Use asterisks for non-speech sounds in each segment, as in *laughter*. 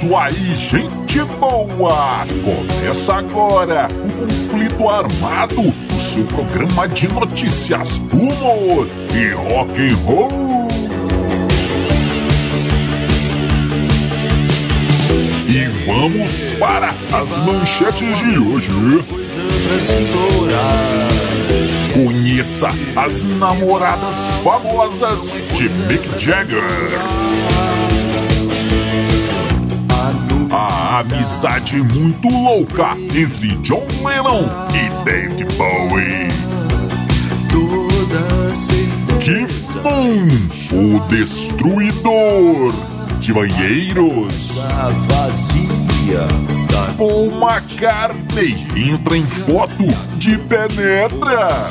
isso aí, gente boa! Começa agora o Conflito Armado, o seu programa de notícias, humor e rock and roll. E vamos para as manchetes de hoje. Conheça as namoradas famosas de Mick Jagger. Amizade muito louca entre John Lennon e David Bowie. Keith Moon, o destruidor de banheiros. Paul McCartney entra em foto de penetra.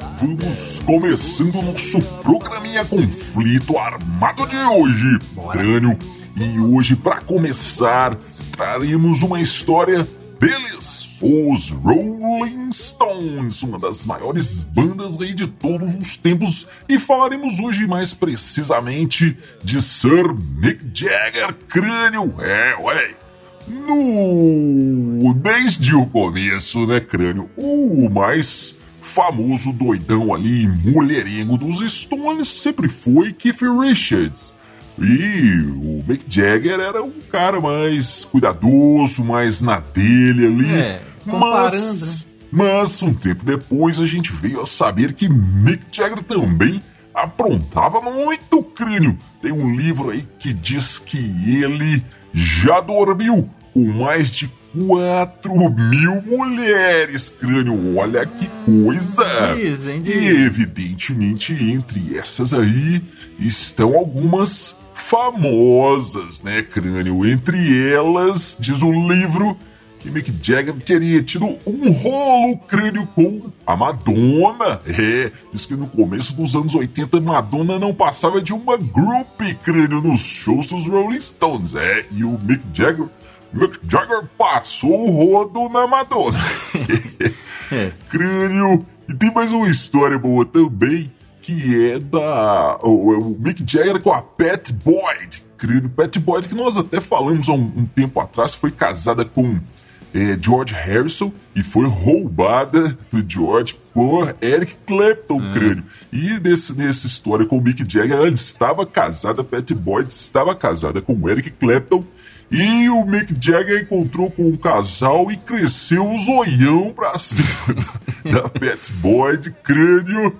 vamos começando o nosso programinha Conflito Armado de hoje. Crânio, e hoje, para começar, traremos uma história deles, os Rolling Stones, uma das maiores bandas aí de todos os tempos, e falaremos hoje mais precisamente de Sir Mick Jagger, Crânio. É, olha aí. No... Desde o começo, né, Crânio? O mais famoso doidão ali, mulherengo dos Stones sempre foi Keith Richards. E o Mick Jagger era um cara mais cuidadoso, mais na dele ali. É, mas, mas um tempo depois a gente veio a saber que Mick Jagger também aprontava muito crânio. Tem um livro aí que diz que ele já dormiu com mais de 4 mil mulheres, crânio. Olha que coisa! Dizem, E dizem. evidentemente entre essas aí estão algumas famosas, né, crânio? Entre elas, diz o livro, que Mick Jagger teria tido um rolo crânio com a Madonna. É, diz que no começo dos anos 80 Madonna não passava de uma group crânio nos shows dos Rolling Stones. É, e o Mick Jagger, Mick Jagger passou o rodo na Madonna. *laughs* É. crânio. E tem mais uma história boa também, que é da. O, o Mick Jagger com a Pat Boyd. Crânio, Pat Boyd, que nós até falamos há um, um tempo atrás, foi casada com é, George Harrison e foi roubada do George por Eric Clapton, crânio. E nesse, nessa história com o Mick Jagger, ela estava casada, Pat Boyd estava casada com o Eric Clapton. E o Mick Jagger encontrou com um casal e cresceu o zoião pra cima *laughs* da, da Pat Boyd, crânio.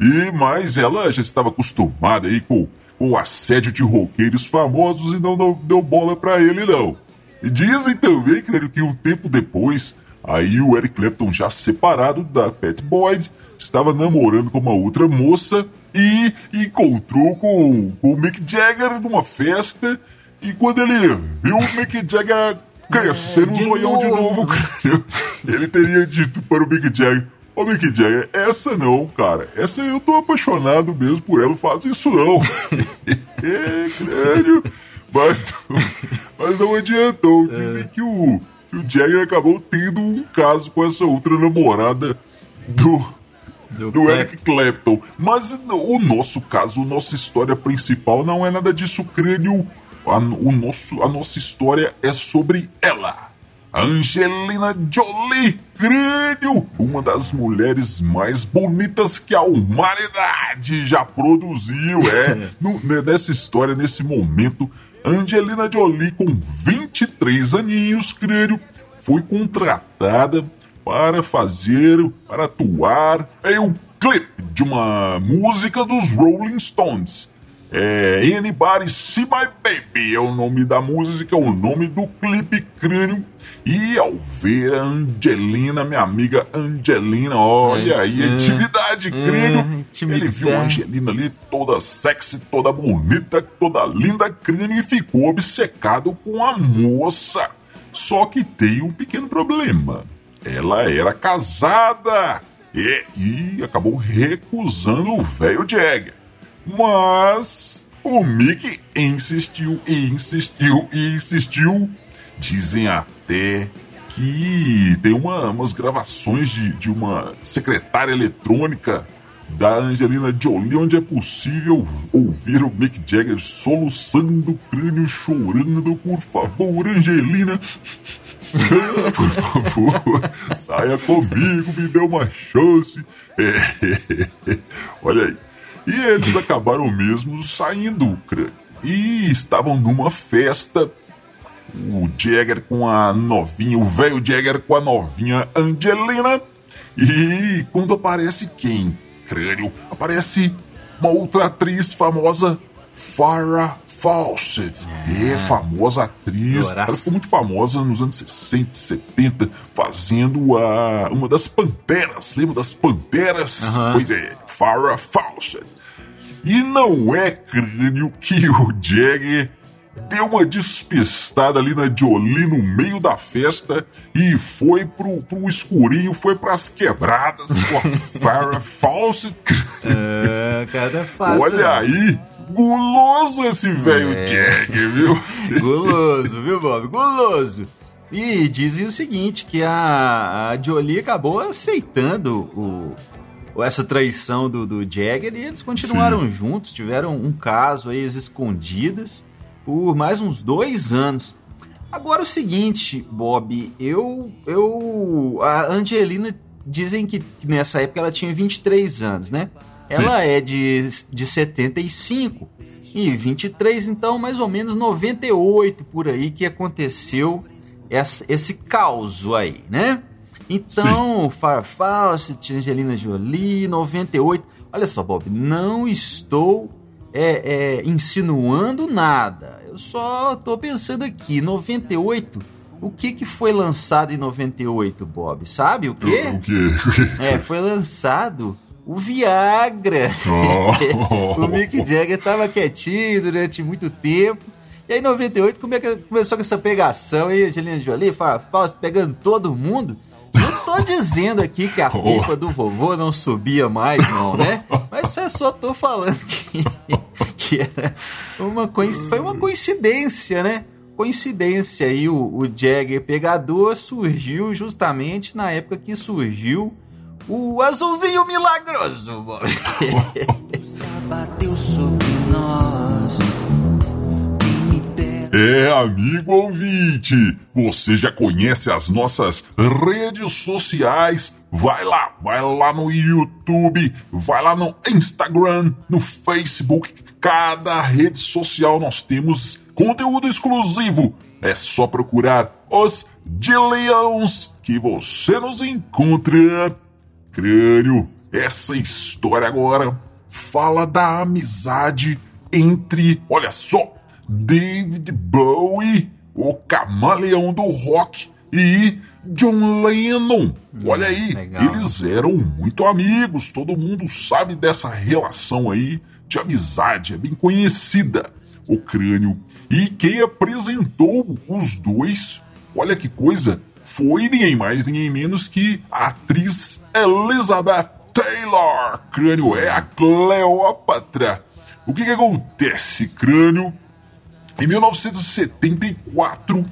E mas ela já estava acostumada aí com, com o assédio de roqueiros famosos e não, não deu bola pra ele não. E dizem também, crânio, que um tempo depois, aí o Eric Clapton já separado da Pat Boyd, estava namorando com uma outra moça e encontrou com, com o Mick Jagger numa festa e quando ele viu o Mick Jagger crescendo É, um zoião de novo. crânio, *laughs* ele teria dito para o Mick Jagger, ô Mick Jagger, essa não, cara, essa eu tô apaixonado mesmo por ela, não faz isso não. *laughs* é, crânio, mas, não- mas não adiantou, dizem que o, que o Jagger acabou tendo um caso com essa outra namorada do Do do Eric Clapton. Mas o nosso caso, nossa história principal não é nada disso, crânio. A, o nosso, a nossa história é sobre ela. Angelina Jolie, crânio, uma das mulheres mais bonitas que a humanidade já produziu. É, *laughs* no- nessa história, nesse momento, Angelina Jolie, com 23 aninhos, crânio, foi contratada para fazer, para atuar em um clipe de uma música dos Rolling Stones. É Anybody See My Baby é o nome da música, é o nome do clipe crânio. E ao ver a Angelina, minha amiga Angelina, olha aí, é, intimidade, é, crânio. Ele viu a. Angelina ali toda sexy, toda bonita, toda linda, crânio e ficou obcecado com a moça. Só que tem um pequeno problema. Ela era casada e, e acabou recusando o velho Jagger. Mas o Mickey insistiu e insistiu e insistiu. Dizem até que tem uma, umas gravações de, de uma secretária eletrônica da Angelina Jolie, onde é possível ouvir o Mick Jagger soluçando o crânio, chorando. Por favor, Angelina, *laughs* por favor, saia comigo, me dê uma chance. *laughs* Olha aí. E eles acabaram mesmo saindo. E estavam numa festa. O Jagger com a novinha, o velho Jagger com a novinha Angelina. E quando aparece quem? Crânio, aparece uma outra atriz famosa, Farrah Fawcett. É, é famosa atriz. Ela ficou muito famosa nos anos 60 e 70, fazendo a, uma das Panteras. Lembra das Panteras? Uhum. Pois é, Farrah Fawcett. E não é crânio que o Jagger deu uma despistada ali na Jolie no meio da festa e foi pro, pro escurinho, foi pras quebradas com a *laughs* Farrah Fawcett. É, cara, é fácil. Olha né? aí, guloso esse velho é. Jagger, viu? *laughs* guloso, viu, Bob? Guloso. E dizem o seguinte, que a, a Jolie acabou aceitando o, essa traição do, do Jagger e eles continuaram Sim. juntos, tiveram um caso aí, as escondidas por mais uns dois anos. Agora o seguinte, Bob, eu. eu a Angelina dizem que nessa época ela tinha 23 anos, né? Ela Sim. é de, de 75 e 23, então mais ou menos 98 por aí que aconteceu essa, esse caos aí, né? Então, Farfawcett, Angelina Jolie, 98. Olha só, Bob, não estou é, é, insinuando nada. Eu só tô pensando aqui, 98. O que que foi lançado em 98, Bob? Sabe o quê? *laughs* O, quê? é, foi lançado o Viagra. Oh. *laughs* o Mick Jagger tava quietinho durante muito tempo. E aí, em 98, como é que começou com essa pegação aí, Angelina Jolie, Fausto pegando todo mundo. Tô dizendo aqui que a roupa do vovô não subia mais, não, né? Mas eu só tô falando que, que era uma, foi uma coincidência, né? Coincidência aí, o, o Jagger pegador surgiu justamente na época que surgiu o azulzinho milagroso. *laughs* bateu sobre é, amigo ouvinte, você já conhece as nossas redes sociais? Vai lá, vai lá no YouTube, vai lá no Instagram, no Facebook, cada rede social nós temos conteúdo exclusivo. É só procurar os Leões que você nos encontra. Crânio, essa história agora fala da amizade entre, olha só, David Bowie, o camaleão do rock, e John Lennon. Olha aí, Legal. eles eram muito amigos, todo mundo sabe dessa relação aí de amizade, é bem conhecida. O crânio. E quem apresentou os dois, olha que coisa, foi ninguém mais, ninguém menos que a atriz Elizabeth Taylor. Crânio é a Cleópatra. O que, que acontece, crânio? Em 1974,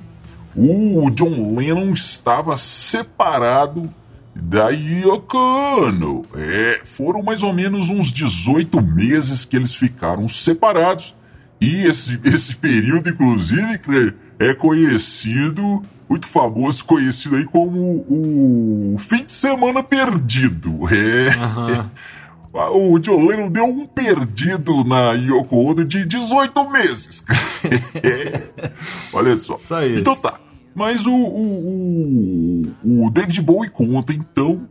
o John Lennon estava separado da Yoko Ono. É, foram mais ou menos uns 18 meses que eles ficaram separados. E esse, *laughs* esse período, inclusive, é conhecido, muito famoso, conhecido aí como o fim de semana perdido. É. Uhum. *laughs* o John Lennon deu um perdido na Yoko Ono de 18 meses. *laughs* Olha só. Então tá. Mas o, o, o, o David Bowie conta então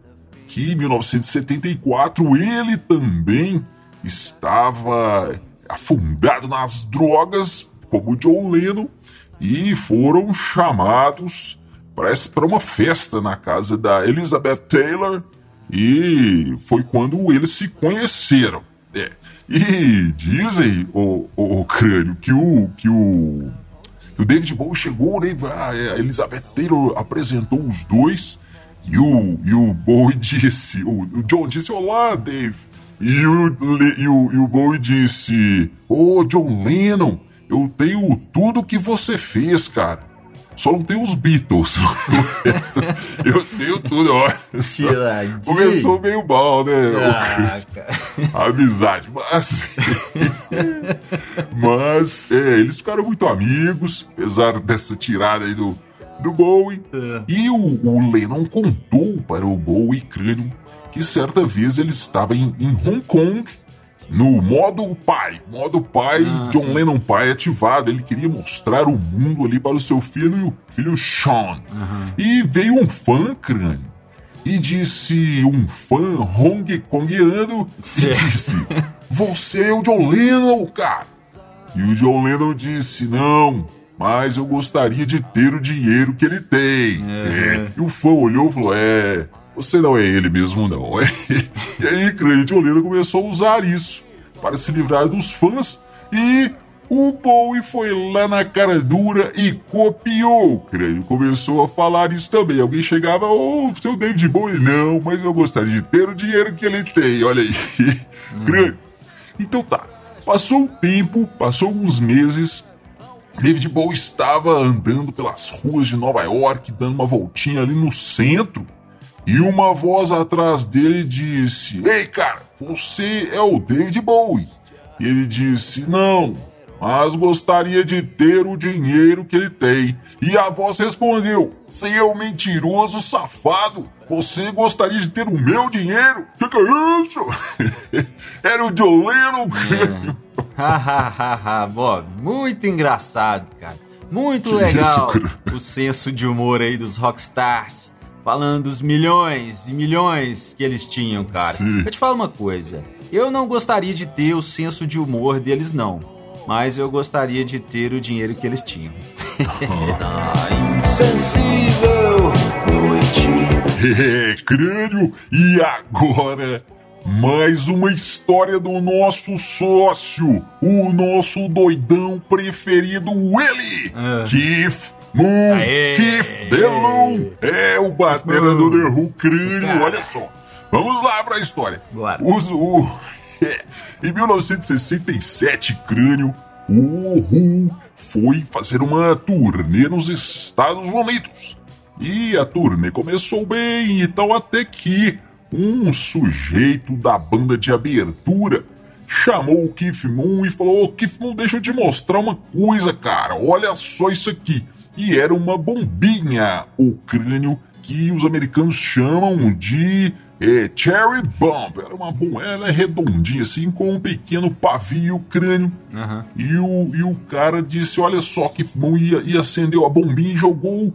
que em 1974 ele também estava afundado nas drogas, como o John Lennon, e foram chamados para uma festa na casa da Elizabeth Taylor e foi quando eles se conheceram. É. E dizem, o, o, o crânio, que o, que o o David Bowie chegou, né? A Elizabeth Taylor apresentou os dois. E o, e o Bowie *laughs* disse, o, o John disse, olá, Dave. E o, e o, e o Bowie disse, ô oh, John Lennon, eu tenho tudo que você fez, cara. Só não tem os Beatles. *laughs* eu tenho tudo, ó. Começou meio mal, né? Ah, a *laughs* amizade. Mas. *laughs* mas é, eles ficaram muito amigos, apesar dessa tirada aí do, do Bowie. É. E o, o Lennon contou para o Bowie crânio que certa vez ele estava em, em Hong Kong no modo pai, modo pai, ah, John sim. Lennon pai ativado. Ele queria mostrar o mundo ali para o seu filho, o filho Sean. Uhum. E veio um fã crânio e disse, um fã Hong Kongiano, e disse: *laughs* Você é o John Lennon, cara. E o John Lennon disse: Não, mas eu gostaria de ter o dinheiro que ele tem. É. E o fã olhou e falou: É. Você não é ele mesmo, não. *laughs* e aí, Crente Oleira começou a usar isso para se livrar dos fãs e o Bowie foi lá na cara dura e copiou. Crânio começou a falar isso também. Alguém chegava, ô, oh, seu David Bowie, não, mas eu gostaria de ter o dinheiro que ele tem, olha aí. *laughs* Crânio. Então tá. Passou um tempo, passou uns meses. David Bowie estava andando pelas ruas de Nova York, dando uma voltinha ali no centro e uma voz atrás dele disse: Ei, cara, você é o David Bowie. E ele disse: Não, mas gostaria de ter o dinheiro que ele tem. E a voz respondeu: Você é um mentiroso safado. Você gostaria de ter o meu dinheiro? Que que é isso? *laughs* Era o John Lennon. Hahaha, Bob, muito engraçado, cara. Muito que legal isso, o senso de humor aí dos rockstars falando dos milhões e milhões que eles tinham, cara. Sim. Eu te falo uma coisa. Eu não gostaria de ter o senso de humor deles, não. Mas eu gostaria de ter o dinheiro que eles tinham. insensível *laughs* É, crânio. E agora, mais uma história do nosso sócio, o nosso doidão preferido, uh. Keith Moon, Keith Delon, é o batera do The Who Crânio, olha só. Vamos lá pra história. Bora. Os, o, *laughs* é, em 1967, Crânio, o Who foi fazer uma turnê nos Estados Unidos. E a turnê começou bem e tal, até que um sujeito da banda de abertura chamou o Keith Moon e falou: Ô Keith Moon, deixa eu te mostrar uma coisa, cara. Olha só isso aqui e era uma bombinha, o crânio que os americanos chamam de é, cherry bomb. Era uma bom, ela é redondinha assim, com um pequeno pavio crânio. Uhum. E, o, e o cara disse: Olha só, Kifmon, e, e acendeu a bombinha e jogou o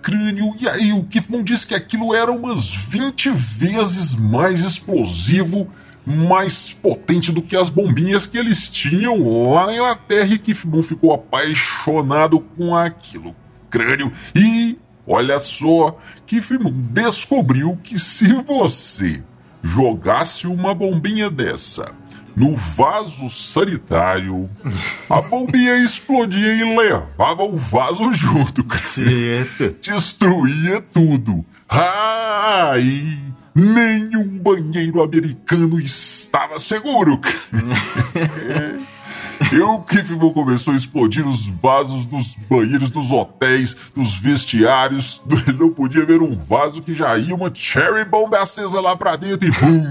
crânio. E aí o Kifmon disse que aquilo era umas 20 vezes mais explosivo mais potente do que as bombinhas que eles tinham lá na Inglaterra e Keith Moon ficou apaixonado com aquilo. Crânio. E olha só, Moon descobriu que se você jogasse uma bombinha dessa no vaso sanitário, a *laughs* bombinha explodia e levava o vaso junto. Certo. Destruía tudo. Ai, nenhum banheiro americano estava seguro. E o Kiffman começou a explodir os vasos dos banheiros dos hotéis, dos vestiários. *laughs* Ele não podia ver um vaso que já ia uma cherry bomb acesa lá pra dentro e bum!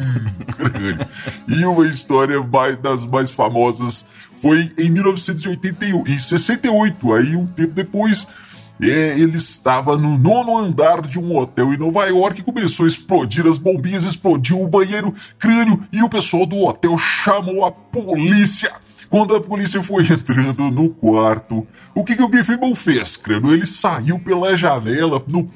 e uma história mais, das mais famosas foi em 1981, em 68, aí um tempo depois ele estava no nono andar de um hotel em Nova York e começou a explodir as bombinhas, explodiu o banheiro, crânio e o pessoal do hotel chamou a polícia. Quando a polícia foi *laughs* entrando no quarto, o que, que o Giffman fez, crânio? Ele saiu pela janela, no,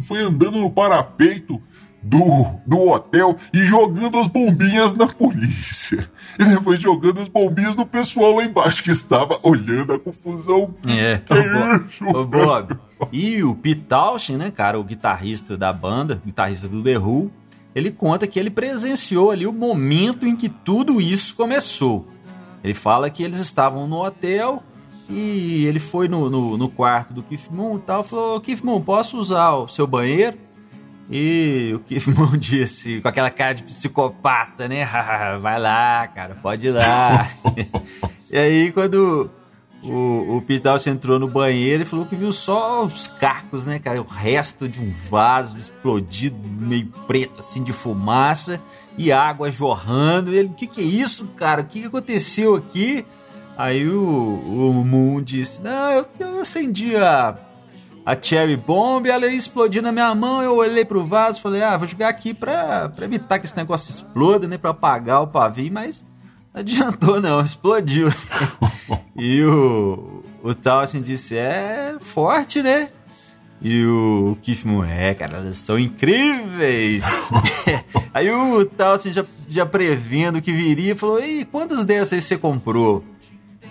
foi andando no parapeito do, do hotel e jogando as bombinhas na polícia. E depois jogando as bombinhas no pessoal lá embaixo que estava olhando a confusão. É, que o, Bob. E o Pete Townshend, né, cara, o guitarrista da banda, guitarrista do The Who, ele conta que ele presenciou ali o momento em que tudo isso começou. Ele fala que eles estavam no hotel E ele foi no, no, no quarto do Keith Moon e tal, falou, Keith Moon, posso usar o seu banheiro? E o Keith *laughs* Moon disse, com aquela cara de psicopata, né? *laughs* Vai lá, cara, pode ir lá. *laughs* e aí, quando o, o Pitalce entrou no banheiro e falou que viu só os cacos, né, cara? O resto de um vaso explodido, meio preto, assim, de fumaça e água jorrando. E ele, o que, que é isso, cara? O que, que aconteceu aqui? Aí o, o Moon disse: Não, eu, eu acendi a, a Cherry Bomb, ela ia explodir na minha mão. Eu olhei pro vaso falei: Ah, vou jogar aqui pra, pra evitar que esse negócio exploda, né? Pra apagar o pavio, mas não adiantou não, explodiu. *laughs* e o, o Towson disse: É forte, né? E o Keith Moon, é, cara, elas são incríveis. *laughs* Aí o Towson já, já prevendo que viria, falou: Ei, quantas dessas você comprou?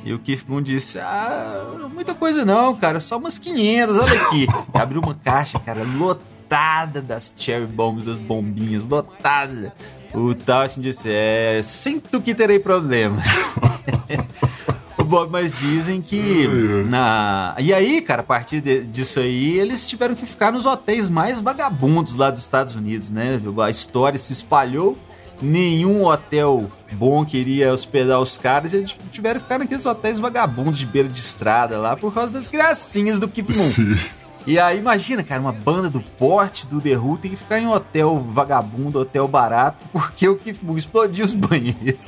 E o Keith Moon disse: Ah, muita coisa não, cara, só umas 500, olha aqui. E abriu uma caixa, cara, lotada das cherry bombs, das bombinhas, lotada. O Towson disse: É, sinto que terei problemas. *laughs* o Bob, mas dizem que na. E aí, cara, a partir de, disso aí, eles tiveram que ficar nos hotéis mais vagabundos lá dos Estados Unidos, né? A história se espalhou, nenhum hotel bom queria hospedar os caras, e eles tiveram que ficar naqueles hotéis vagabundos de beira de estrada lá por causa das gracinhas do Keith Moon. E aí, imagina, cara, uma banda do porte do The Who tem que ficar em um hotel vagabundo, hotel barato, porque o Keith Moon explodiu os banheiros.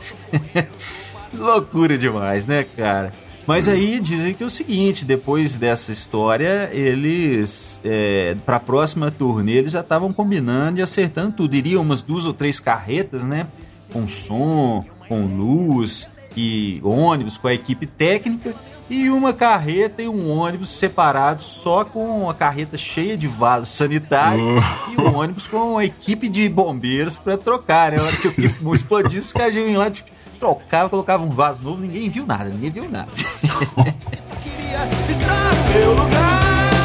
*laughs* Loucura demais, né, cara? Mas aí dizem que é o seguinte, depois dessa história, eles, é, para a próxima turnê, eles já estavam combinando e acertando tudo. Iriam umas duas ou três carretas, né? Com som, com luz e ônibus, com a equipe técnica. E uma carreta e um ônibus separados só com a carreta cheia de vasos sanitários oh. e um ônibus com a equipe de bombeiros para trocar, né? A hora que o explodisse, os caras iam lá, tipo, trocava, colocava um vaso novo, ninguém viu nada, ninguém viu nada. *laughs*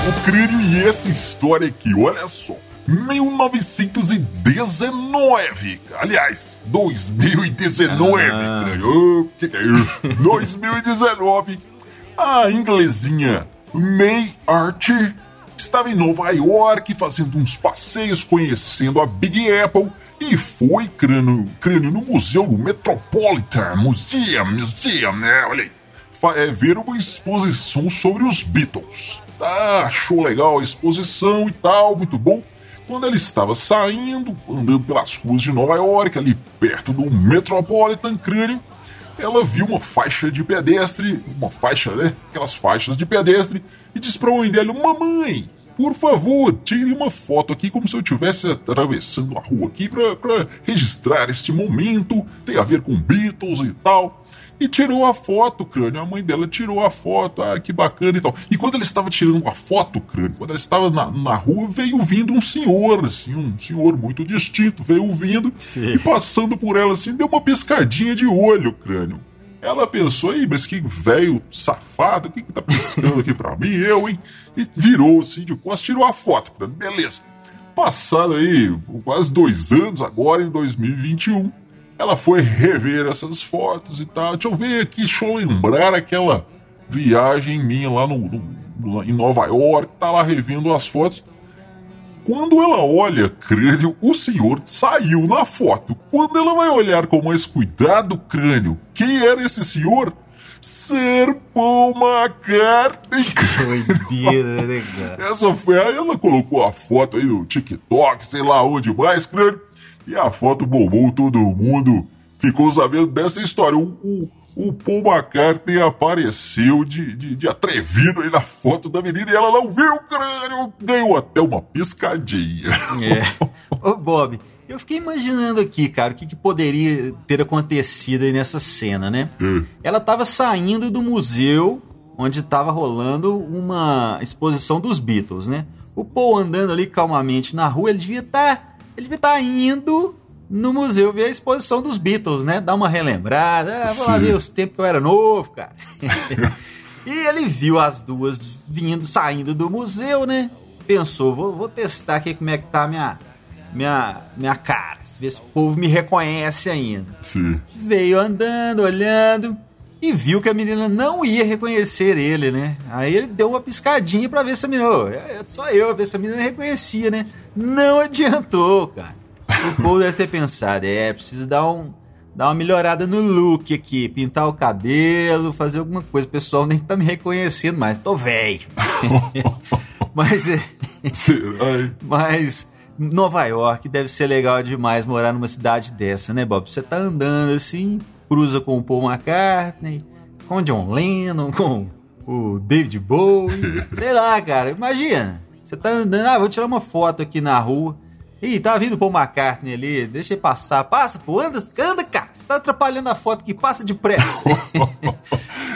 o crânio e essa história aqui, olha só. 1919. Aliás, 2019. Ah. O que, que é isso? *laughs* 2019. A inglesinha May Archer estava em Nova York fazendo uns passeios, conhecendo a Big Apple e foi crânio, crânio no museu do Metropolitan Museum, Museum, né? Olha aí. É, ver uma exposição sobre os Beatles. Ah, achou legal a exposição e tal, muito bom. Quando ele estava saindo, andando pelas ruas de Nova York, ali perto do Metropolitan Crânio, ela viu uma faixa de pedestre, uma faixa, né? Aquelas faixas de pedestre, e disse para a mãe dela: Mamãe, por favor, tire uma foto aqui como se eu estivesse atravessando a rua aqui para registrar este momento. Tem a ver com Beatles e tal. E tirou a foto, crânio. A mãe dela tirou a foto. Ah, que bacana e tal. E quando ela estava tirando a foto, crânio, quando ela estava na, na rua, veio vindo um senhor, assim, um senhor muito distinto, veio vindo Sim. e passando por ela assim, deu uma piscadinha de olho, crânio. Ela pensou, aí, mas que velho safado, o que, que tá piscando aqui pra mim? Eu, hein? E virou assim de costas, tirou a foto. Beleza. Passado aí quase dois anos, agora em 2021, ela foi rever essas fotos e tal. Deixa eu ver aqui, deixa eu lembrar aquela viagem minha lá no, no, em Nova York, tá lá revendo as fotos. Quando ela olha crânio, o senhor saiu na foto. Quando ela vai olhar com mais cuidado o crânio, quem era esse senhor? Sir Paul McCartney. Doideira, né, cara? Essa foi. Aí ela colocou a foto aí no TikTok, sei lá onde mais, crânio. E a foto bombou todo mundo. Ficou sabendo dessa história. O, o, o Paul McCartney apareceu de, de, de, atrevido aí na foto da menina e ela não viu o crânio, ganhou até uma piscadinha. É. *laughs* Ô, Bob, eu fiquei imaginando aqui, cara, o que, que poderia ter acontecido aí nessa cena, né? É. Ela estava saindo do museu onde estava rolando uma exposição dos Beatles, né? O Paul andando ali calmamente na rua, ele devia estar. Tá, ele devia estar tá indo no museu ver a exposição dos Beatles, né? Dar uma relembrada. Ah, vou lá ver os tempos que eu era novo, cara. *laughs* e ele viu as duas vindo, saindo do museu, né? Pensou, vou, vou testar aqui como é que tá a minha, minha, minha cara. Ver se o povo me reconhece ainda. Sim. Veio andando, olhando. e viu que a menina não ia reconhecer ele, né? Aí ele deu uma piscadinha para ver se a menina. Oh, é só eu, ver se a menina reconhecia, né? Não *laughs* adiantou, cara. O Paul deve ter pensado: é, preciso dar um. Dar uma melhorada no look aqui, pintar o cabelo, fazer alguma coisa. O pessoal nem tá me reconhecendo mais, tô velho. *laughs* mas é. mas Nova York deve ser legal demais morar numa cidade dessa, né, Bob? Você tá andando assim, cruza com o Paul McCartney, com o John Lennon, com o David Bowie, *laughs* sei lá, cara, imagina. Você tá andando, ah, vou tirar uma foto aqui na rua. Ih, tá vindo o Paul McCartney ali, deixa ele passar. Passa, pô, anda, anda, cara. Você tá atrapalhando a foto que passa depressa. *laughs*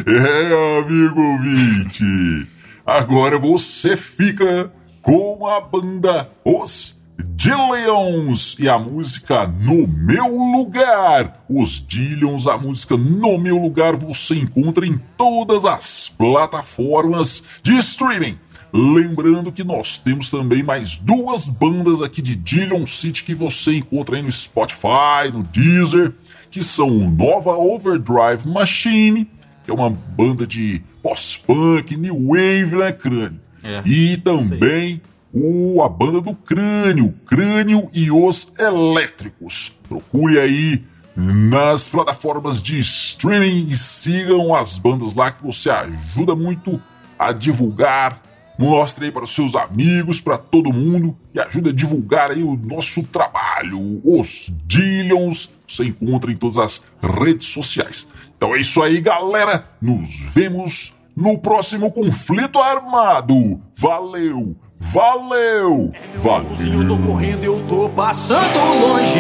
é, amigo ouvinte. Agora você fica com a banda Os Dillions e a música No Meu Lugar. Os Dillions, a música No Meu Lugar, você encontra em todas as plataformas de streaming. Lembrando que nós temos também mais duas bandas aqui de Dillion City que você encontra aí no Spotify, no Deezer, que são o Nova Overdrive Machine, que é uma banda de post-punk, new wave, né, crânio? É, e também o, a banda do Crânio, Crânio e os Elétricos. Procure aí nas plataformas de streaming e sigam as bandas lá que você ajuda muito a divulgar. Mostre aí para os seus amigos, para todo mundo e ajuda a divulgar aí o nosso trabalho. Os Dillions você encontra em todas as redes sociais. Então é isso aí, galera. Nos vemos no próximo conflito armado. Valeu! Valeu! Valeu! Eu tô correndo, eu tô passando longe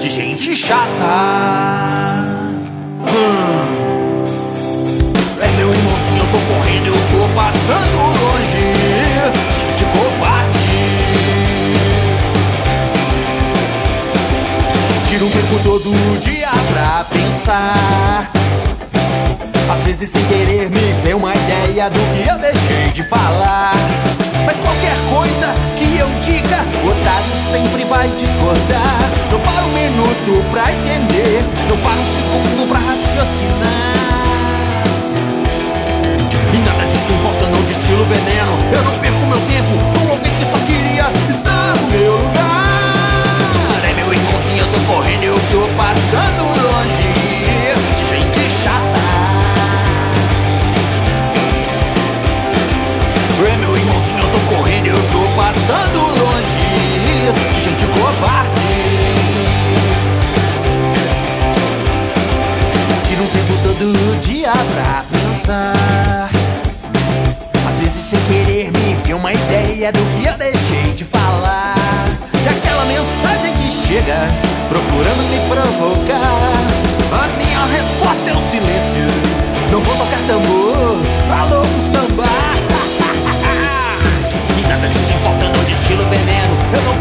de gente chata. Hum. É meu irmãozinho, eu tô correndo, eu tô passando longe de covarde. Tiro o tempo todo dia pra pensar. Às vezes sem querer me vem uma ideia do que eu deixei de falar. Mas qualquer coisa que eu diga, o otário sempre vai discordar. Não para um minuto pra entender, não para um segundo pra raciocinar. E nada disso importa, não destilo veneno. Eu não perco meu tempo com alguém que só queria estar no meu lugar. É meu irmãozinho, eu tô correndo, eu tô passando longe. É meu irmãozinho, eu tô correndo, eu tô passando longe de gente covarde. Procurando me provocar. A minha resposta é o silêncio. Não vou tocar tambor, falou um samba. *laughs* Nada disso importando de estilo veneno Eu não